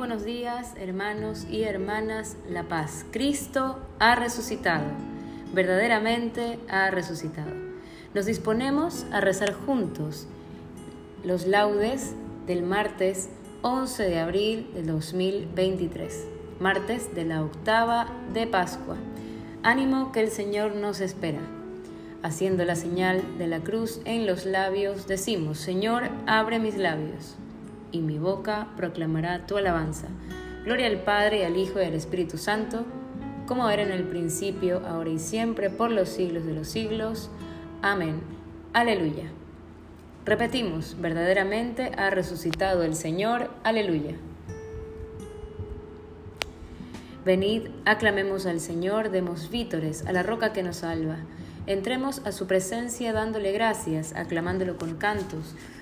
buenos días, hermanos y hermanas La Paz. Cristo ha resucitado, verdaderamente ha resucitado. Nos disponemos a rezar juntos los laudes del martes 11 de abril de 2023, martes de la octava de Pascua. Ánimo que el Señor nos espera. Haciendo la señal de la cruz en los labios, decimos, Señor, abre mis labios y mi boca proclamará tu alabanza. Gloria al Padre, al Hijo y al Espíritu Santo, como era en el principio, ahora y siempre, por los siglos de los siglos. Amén. Aleluya. Repetimos, verdaderamente ha resucitado el Señor. Aleluya. Venid, aclamemos al Señor, demos vítores a la roca que nos salva. Entremos a su presencia dándole gracias, aclamándolo con cantos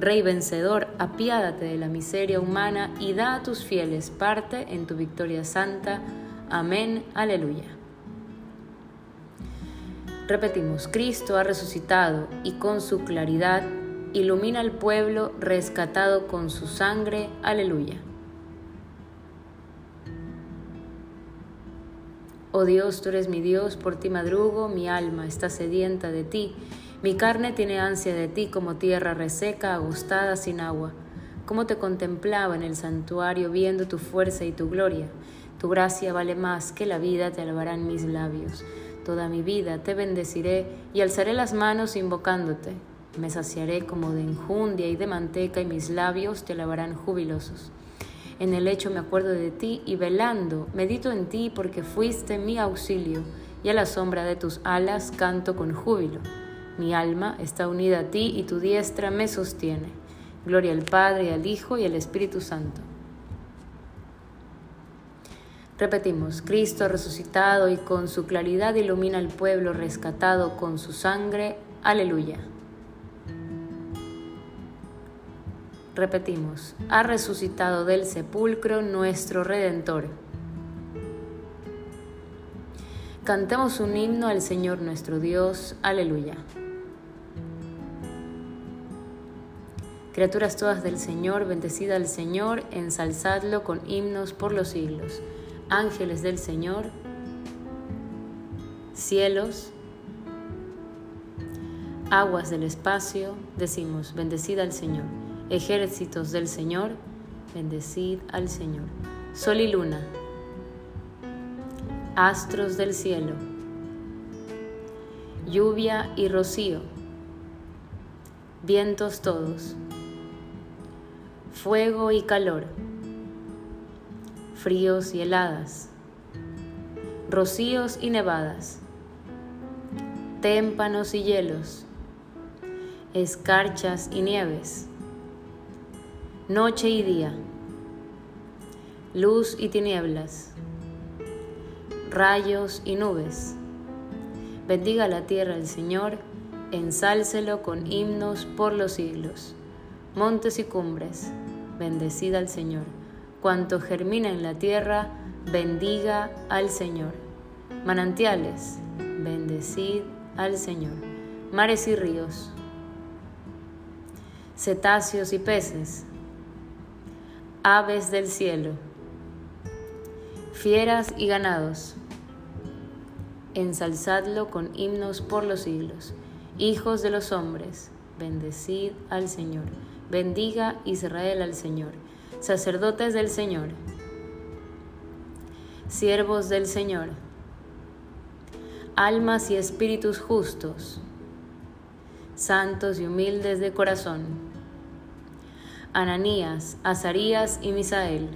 Rey vencedor, apiádate de la miseria humana y da a tus fieles parte en tu victoria santa. Amén. Aleluya. Repetimos, Cristo ha resucitado y con su claridad ilumina al pueblo rescatado con su sangre. Aleluya. Oh Dios, tú eres mi Dios, por ti madrugo, mi alma está sedienta de ti. Mi carne tiene ansia de ti como tierra reseca, agostada, sin agua. Como te contemplaba en el santuario viendo tu fuerza y tu gloria. Tu gracia vale más que la vida, te alabarán mis labios. Toda mi vida te bendeciré y alzaré las manos invocándote. Me saciaré como de enjundia y de manteca y mis labios te alabarán jubilosos. En el lecho me acuerdo de ti y velando medito en ti porque fuiste mi auxilio y a la sombra de tus alas canto con júbilo. Mi alma está unida a ti y tu diestra me sostiene. Gloria al Padre, al Hijo y al Espíritu Santo. Repetimos, Cristo resucitado y con su claridad ilumina al pueblo rescatado con su sangre. Aleluya. Repetimos, ha resucitado del sepulcro nuestro Redentor. Cantemos un himno al Señor nuestro Dios. Aleluya. Criaturas todas del Señor, bendecida al Señor, ensalzadlo con himnos por los siglos. Ángeles del Señor, cielos, aguas del espacio, decimos, bendecida al Señor. Ejércitos del Señor, bendecid al Señor. Sol y luna, astros del cielo, lluvia y rocío, vientos todos fuego y calor, fríos y heladas, rocíos y nevadas, témpanos y hielos, escarchas y nieves, noche y día, luz y tinieblas, rayos y nubes. Bendiga la tierra el Señor, ensálcelo con himnos por los siglos. Montes y cumbres, bendecida al Señor. Cuanto germina en la tierra, bendiga al Señor. Manantiales, bendecid al Señor. Mares y ríos, cetáceos y peces, aves del cielo, fieras y ganados, ensalzadlo con himnos por los siglos. Hijos de los hombres, bendecid al Señor. Bendiga Israel al Señor. Sacerdotes del Señor, siervos del Señor, almas y espíritus justos, santos y humildes de corazón, Ananías, Azarías y Misael.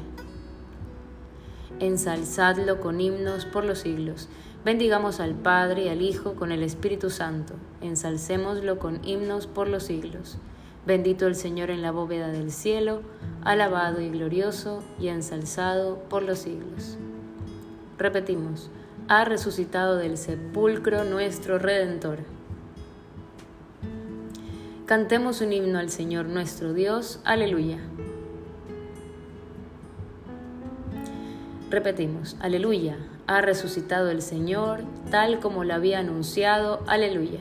Ensalzadlo con himnos por los siglos. Bendigamos al Padre y al Hijo con el Espíritu Santo. Ensalcémoslo con himnos por los siglos. Bendito el Señor en la bóveda del cielo, alabado y glorioso y ensalzado por los siglos. Repetimos, ha resucitado del sepulcro nuestro Redentor. Cantemos un himno al Señor nuestro Dios. Aleluya. Repetimos, aleluya, ha resucitado el Señor, tal como lo había anunciado, aleluya.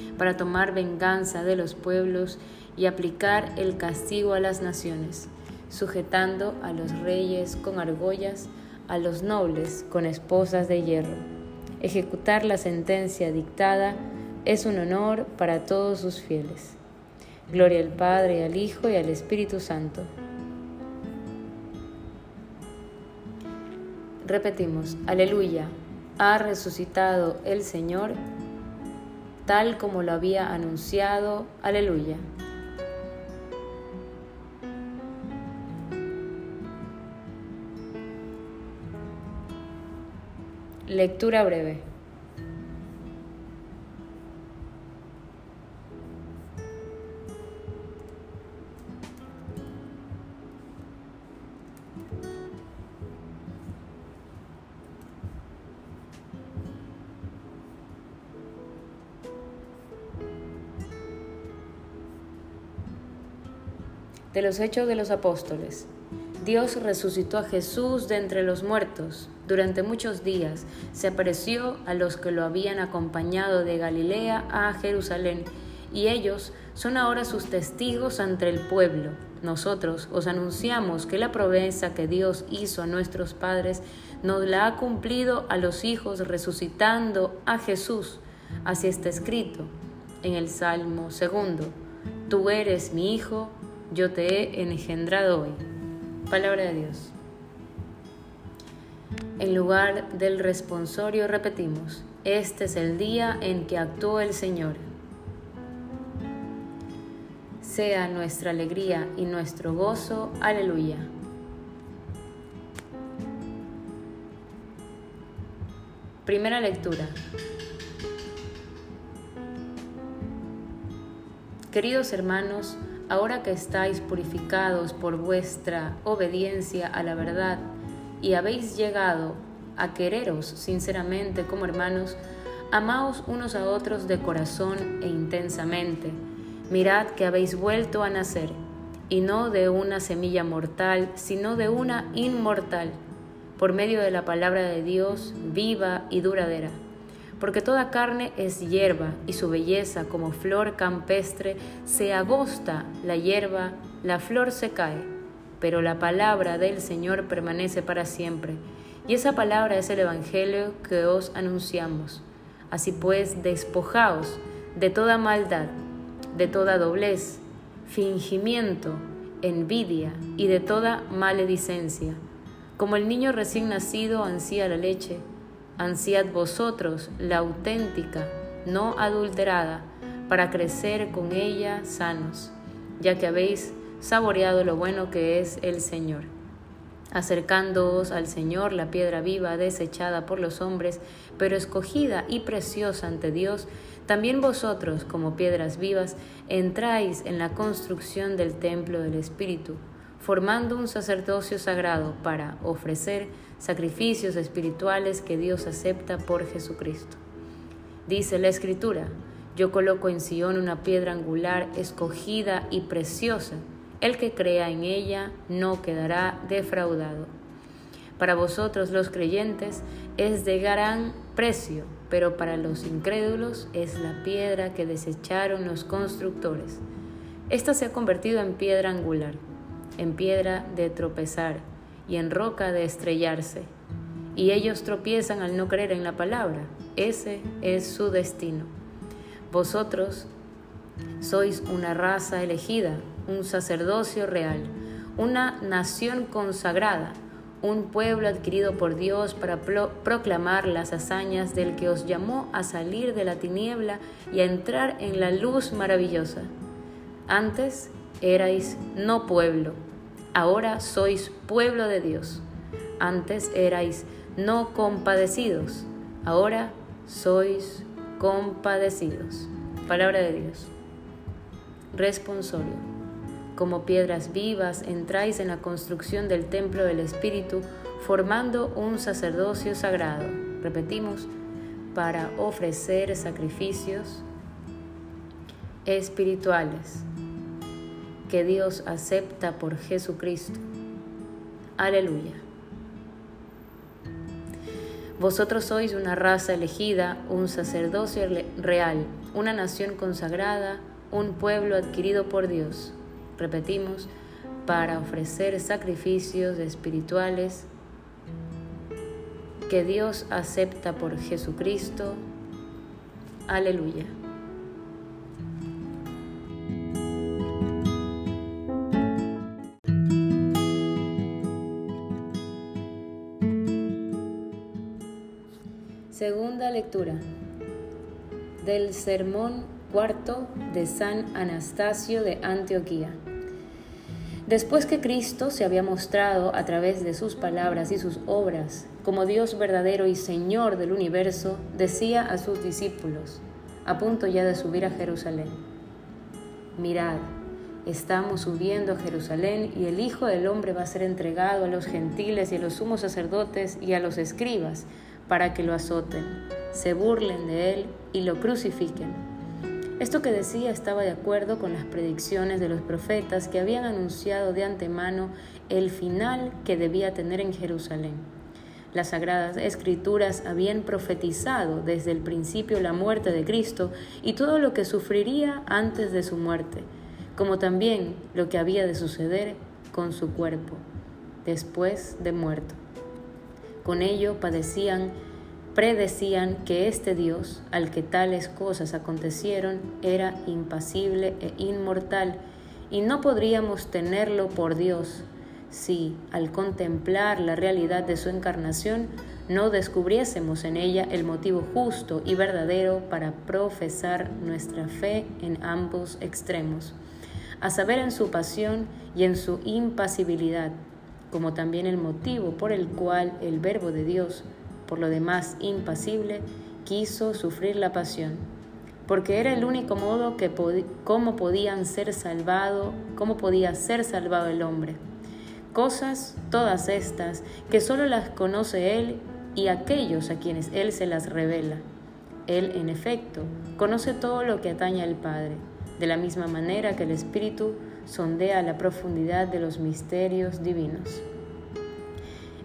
para tomar venganza de los pueblos y aplicar el castigo a las naciones, sujetando a los reyes con argollas, a los nobles con esposas de hierro. Ejecutar la sentencia dictada es un honor para todos sus fieles. Gloria al Padre, al Hijo y al Espíritu Santo Repetimos, aleluya, ha resucitado el Señor tal como lo había anunciado, aleluya. Lectura breve. De los Hechos de los Apóstoles. Dios resucitó a Jesús de entre los muertos. Durante muchos días se apareció a los que lo habían acompañado de Galilea a Jerusalén, y ellos son ahora sus testigos ante el pueblo. Nosotros os anunciamos que la promesa que Dios hizo a nuestros padres nos la ha cumplido a los hijos resucitando a Jesús. Así está escrito en el Salmo segundo. Tú eres mi hijo, yo te he engendrado hoy. Palabra de Dios. En lugar del responsorio repetimos, este es el día en que actuó el Señor. Sea nuestra alegría y nuestro gozo. Aleluya. Primera lectura. Queridos hermanos, ahora que estáis purificados por vuestra obediencia a la verdad y habéis llegado a quereros sinceramente como hermanos, amaos unos a otros de corazón e intensamente. Mirad que habéis vuelto a nacer, y no de una semilla mortal, sino de una inmortal, por medio de la palabra de Dios viva y duradera porque toda carne es hierba y su belleza como flor campestre se agosta la hierba, la flor se cae, pero la palabra del Señor permanece para siempre. Y esa palabra es el Evangelio que os anunciamos. Así pues, despojaos de toda maldad, de toda doblez, fingimiento, envidia y de toda maledicencia. Como el niño recién nacido ansía la leche, ansiad vosotros la auténtica, no adulterada, para crecer con ella sanos, ya que habéis saboreado lo bueno que es el Señor. Acercándoos al Señor, la piedra viva, desechada por los hombres, pero escogida y preciosa ante Dios, también vosotros, como piedras vivas, entráis en la construcción del templo del Espíritu, formando un sacerdocio sagrado para ofrecer sacrificios espirituales que Dios acepta por Jesucristo. Dice la Escritura, yo coloco en Sion una piedra angular escogida y preciosa, el que crea en ella no quedará defraudado. Para vosotros los creyentes es de gran precio, pero para los incrédulos es la piedra que desecharon los constructores. Esta se ha convertido en piedra angular, en piedra de tropezar y en roca de estrellarse. Y ellos tropiezan al no creer en la palabra. Ese es su destino. Vosotros sois una raza elegida, un sacerdocio real, una nación consagrada un pueblo adquirido por Dios para proclamar las hazañas del que os llamó a salir de la tiniebla y a entrar en la luz maravillosa. Antes erais no pueblo, ahora sois pueblo de Dios. Antes erais no compadecidos, ahora sois compadecidos. Palabra de Dios. Responsorio como piedras vivas entráis en la construcción del templo del Espíritu, formando un sacerdocio sagrado. Repetimos, para ofrecer sacrificios espirituales que Dios acepta por Jesucristo. Aleluya. Vosotros sois una raza elegida, un sacerdocio real, una nación consagrada, un pueblo adquirido por Dios repetimos, para ofrecer sacrificios espirituales que Dios acepta por Jesucristo. Aleluya. Del Sermón cuarto de San Anastasio de Antioquía. Después que Cristo se había mostrado a través de sus palabras y sus obras como Dios verdadero y Señor del universo, decía a sus discípulos, a punto ya de subir a Jerusalén, mirad, estamos subiendo a Jerusalén y el Hijo del Hombre va a ser entregado a los gentiles y a los sumos sacerdotes y a los escribas para que lo azoten, se burlen de él y lo crucifiquen esto que decía estaba de acuerdo con las predicciones de los profetas que habían anunciado de antemano el final que debía tener en Jerusalén. Las sagradas escrituras habían profetizado desde el principio la muerte de Cristo y todo lo que sufriría antes de su muerte, como también lo que había de suceder con su cuerpo después de muerto. Con ello padecían predecían que este Dios, al que tales cosas acontecieron, era impasible e inmortal, y no podríamos tenerlo por Dios si, al contemplar la realidad de su encarnación, no descubriésemos en ella el motivo justo y verdadero para profesar nuestra fe en ambos extremos, a saber en su pasión y en su impasibilidad, como también el motivo por el cual el Verbo de Dios por lo demás impasible, quiso sufrir la pasión, porque era el único modo que cómo podían ser salvado, cómo podía ser salvado el hombre. Cosas todas estas que solo las conoce él y aquellos a quienes él se las revela. Él, en efecto, conoce todo lo que atañe al Padre, de la misma manera que el Espíritu sondea la profundidad de los misterios divinos.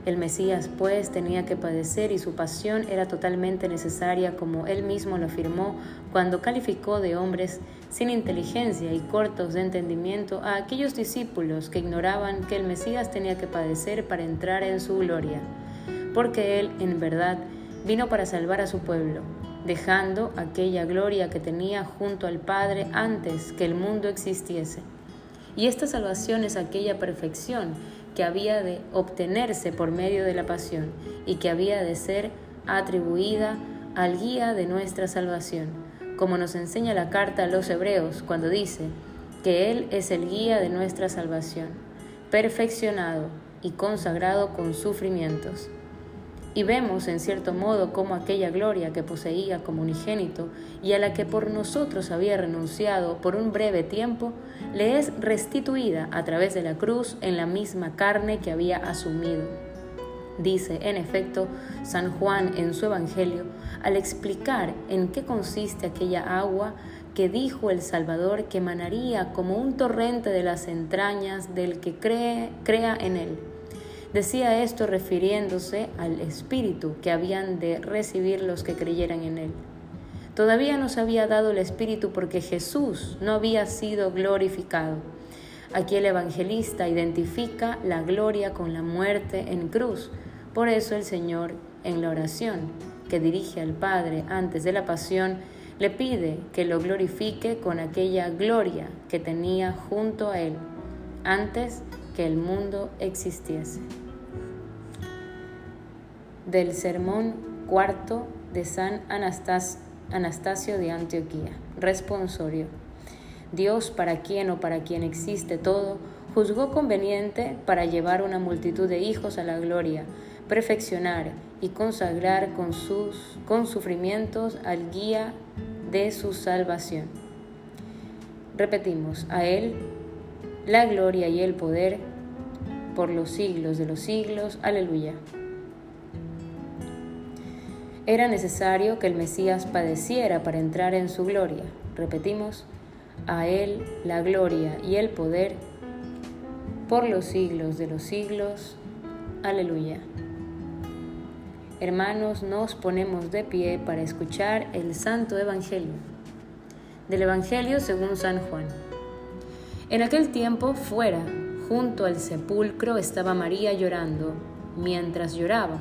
El Mesías, pues, tenía que padecer y su pasión era totalmente necesaria, como él mismo lo afirmó cuando calificó de hombres sin inteligencia y cortos de entendimiento a aquellos discípulos que ignoraban que el Mesías tenía que padecer para entrar en su gloria, porque él, en verdad, vino para salvar a su pueblo, dejando aquella gloria que tenía junto al Padre antes que el mundo existiese. Y esta salvación es aquella perfección que había de obtenerse por medio de la pasión y que había de ser atribuida al guía de nuestra salvación, como nos enseña la carta a los hebreos cuando dice que Él es el guía de nuestra salvación, perfeccionado y consagrado con sufrimientos y vemos en cierto modo cómo aquella gloria que poseía como unigénito y a la que por nosotros había renunciado por un breve tiempo, le es restituida a través de la cruz en la misma carne que había asumido. Dice, en efecto, San Juan en su Evangelio, al explicar en qué consiste aquella agua que dijo el Salvador que emanaría como un torrente de las entrañas del que crea en él Decía esto refiriéndose al Espíritu que habían de recibir los que creyeran en Él. Todavía nos había dado el Espíritu porque Jesús no había sido glorificado. Aquí el evangelista identifica la gloria con la muerte en cruz. Por eso el Señor, en la oración que dirige al Padre antes de la pasión, le pide que lo glorifique con aquella gloria que tenía junto a Él antes que el mundo existiese. Del sermón cuarto de San Anastasio de Antioquía. Responsorio. Dios, para quien o para quien existe todo, juzgó conveniente para llevar una multitud de hijos a la gloria, perfeccionar y consagrar con sus con sufrimientos al guía de su salvación. Repetimos, a Él la gloria y el poder por los siglos de los siglos. Aleluya. Era necesario que el Mesías padeciera para entrar en su gloria. Repetimos, a Él la gloria y el poder por los siglos de los siglos. Aleluya. Hermanos, nos ponemos de pie para escuchar el Santo Evangelio. Del Evangelio según San Juan. En aquel tiempo, fuera, junto al sepulcro, estaba María llorando. Mientras lloraba,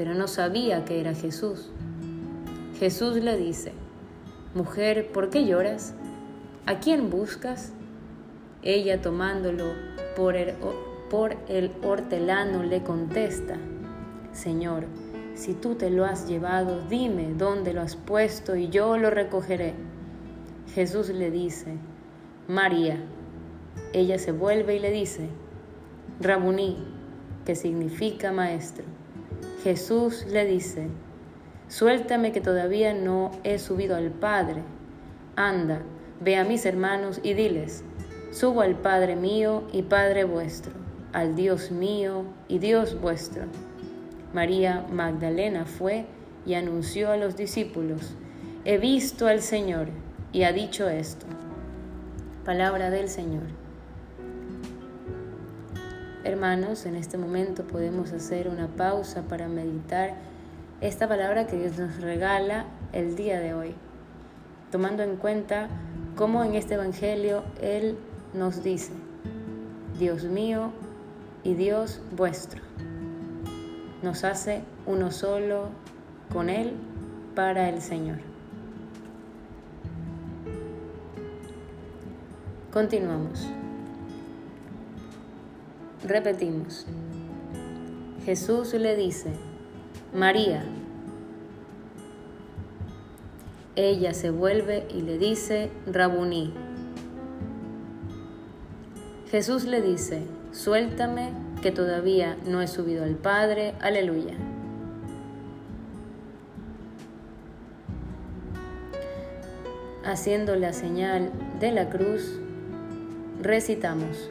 pero no sabía que era Jesús. Jesús le dice, Mujer, ¿por qué lloras? ¿A quién buscas? Ella tomándolo por el, por el hortelano le contesta, Señor, si tú te lo has llevado, dime dónde lo has puesto y yo lo recogeré. Jesús le dice, María. Ella se vuelve y le dice, Rabuní, que significa maestro. Jesús le dice, suéltame que todavía no he subido al Padre. Anda, ve a mis hermanos y diles, subo al Padre mío y Padre vuestro, al Dios mío y Dios vuestro. María Magdalena fue y anunció a los discípulos, he visto al Señor y ha dicho esto. Palabra del Señor. Hermanos, en este momento podemos hacer una pausa para meditar esta palabra que Dios nos regala el día de hoy, tomando en cuenta cómo en este Evangelio Él nos dice, Dios mío y Dios vuestro. Nos hace uno solo con Él para el Señor. Continuamos. Repetimos. Jesús le dice, María. Ella se vuelve y le dice, Rabuní. Jesús le dice, suéltame que todavía no he subido al Padre. Aleluya. Haciendo la señal de la cruz, recitamos.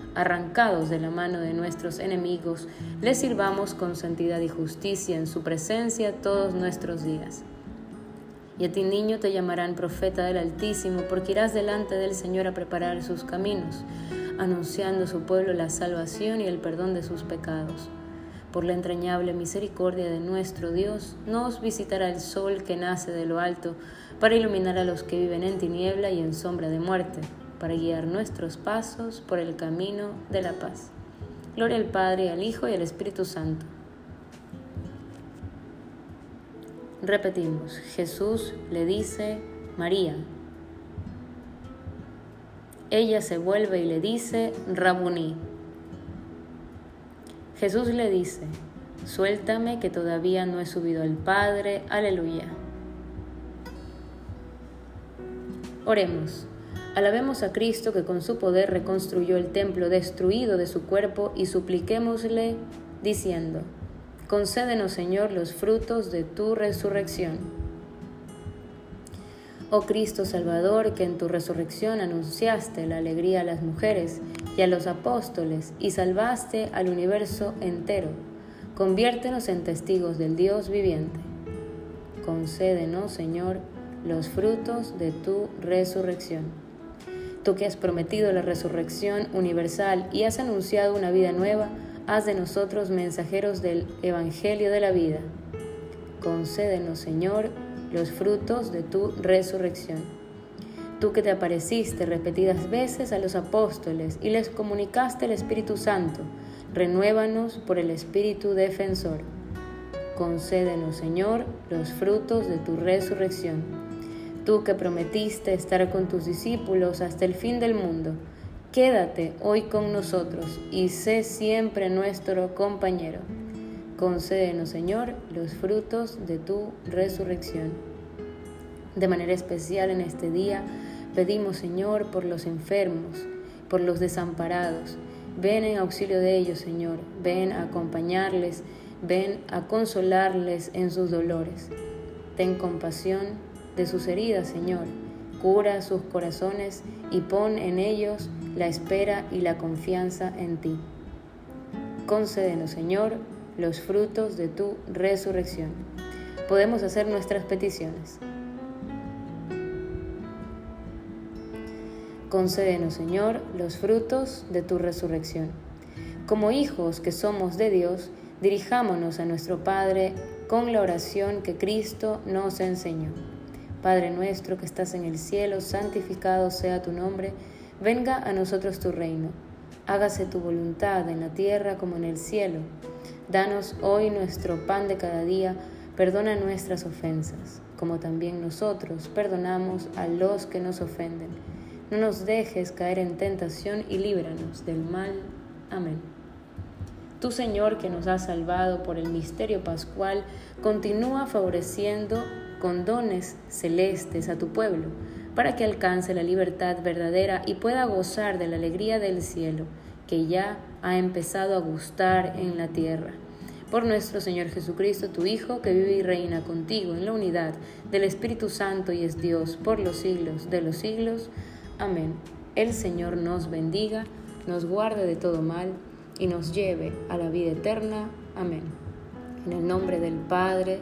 arrancados de la mano de nuestros enemigos, les sirvamos con santidad y justicia en su presencia todos nuestros días. Y a ti niño te llamarán profeta del Altísimo, porque irás delante del Señor a preparar sus caminos, anunciando a su pueblo la salvación y el perdón de sus pecados. Por la entrañable misericordia de nuestro Dios, nos visitará el sol que nace de lo alto, para iluminar a los que viven en tiniebla y en sombra de muerte para guiar nuestros pasos por el camino de la paz. Gloria al Padre, al Hijo y al Espíritu Santo. Repetimos, Jesús le dice, María. Ella se vuelve y le dice, Rabuní. Jesús le dice, suéltame que todavía no he subido al Padre, aleluya. Oremos. Alabemos a Cristo que con su poder reconstruyó el templo destruido de su cuerpo y supliquémosle diciendo, concédenos Señor los frutos de tu resurrección. Oh Cristo Salvador, que en tu resurrección anunciaste la alegría a las mujeres y a los apóstoles y salvaste al universo entero, conviértenos en testigos del Dios viviente. Concédenos, Señor, los frutos de tu resurrección tú que has prometido la resurrección universal y has anunciado una vida nueva, haz de nosotros mensajeros del Evangelio de la vida. Concédenos, Señor, los frutos de tu resurrección. Tú que te apareciste repetidas veces a los apóstoles y les comunicaste el Espíritu Santo, renuévanos por el Espíritu defensor. Concédenos, Señor, los frutos de tu resurrección Tú que prometiste estar con tus discípulos hasta el fin del mundo, quédate hoy con nosotros y sé siempre nuestro compañero. Concédenos, Señor, los frutos de tu resurrección. De manera especial en este día pedimos, Señor, por los enfermos, por los desamparados. Ven en auxilio de ellos, Señor. Ven a acompañarles, ven a consolarles en sus dolores. Ten compasión de sus heridas, Señor. Cura sus corazones y pon en ellos la espera y la confianza en ti. Concédenos, Señor, los frutos de tu resurrección. Podemos hacer nuestras peticiones. Concédenos, Señor, los frutos de tu resurrección. Como hijos que somos de Dios, dirijámonos a nuestro Padre con la oración que Cristo nos enseñó. Padre nuestro que estás en el cielo, santificado sea tu nombre, venga a nosotros tu reino, hágase tu voluntad en la tierra como en el cielo. Danos hoy nuestro pan de cada día, perdona nuestras ofensas, como también nosotros perdonamos a los que nos ofenden. No nos dejes caer en tentación y líbranos del mal. Amén. Tu Señor, que nos has salvado por el misterio pascual, continúa favoreciendo con dones celestes a tu pueblo, para que alcance la libertad verdadera y pueda gozar de la alegría del cielo, que ya ha empezado a gustar en la tierra. Por nuestro Señor Jesucristo, tu Hijo, que vive y reina contigo en la unidad del Espíritu Santo y es Dios por los siglos de los siglos. Amén. El Señor nos bendiga, nos guarde de todo mal y nos lleve a la vida eterna. Amén. En el nombre del Padre,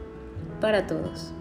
para todos.